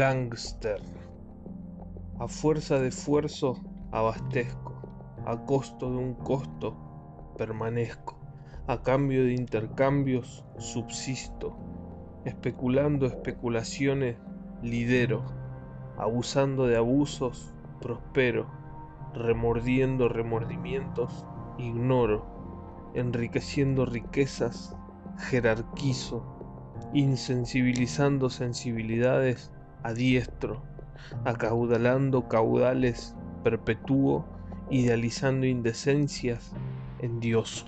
Gangster. A fuerza de esfuerzo abastezco, a costo de un costo permanezco, a cambio de intercambios subsisto, especulando especulaciones lidero, abusando de abusos prospero, remordiendo remordimientos ignoro, enriqueciendo riquezas jerarquizo, insensibilizando sensibilidades adiestro, acaudalando caudales perpetuo, idealizando indecencias endioso.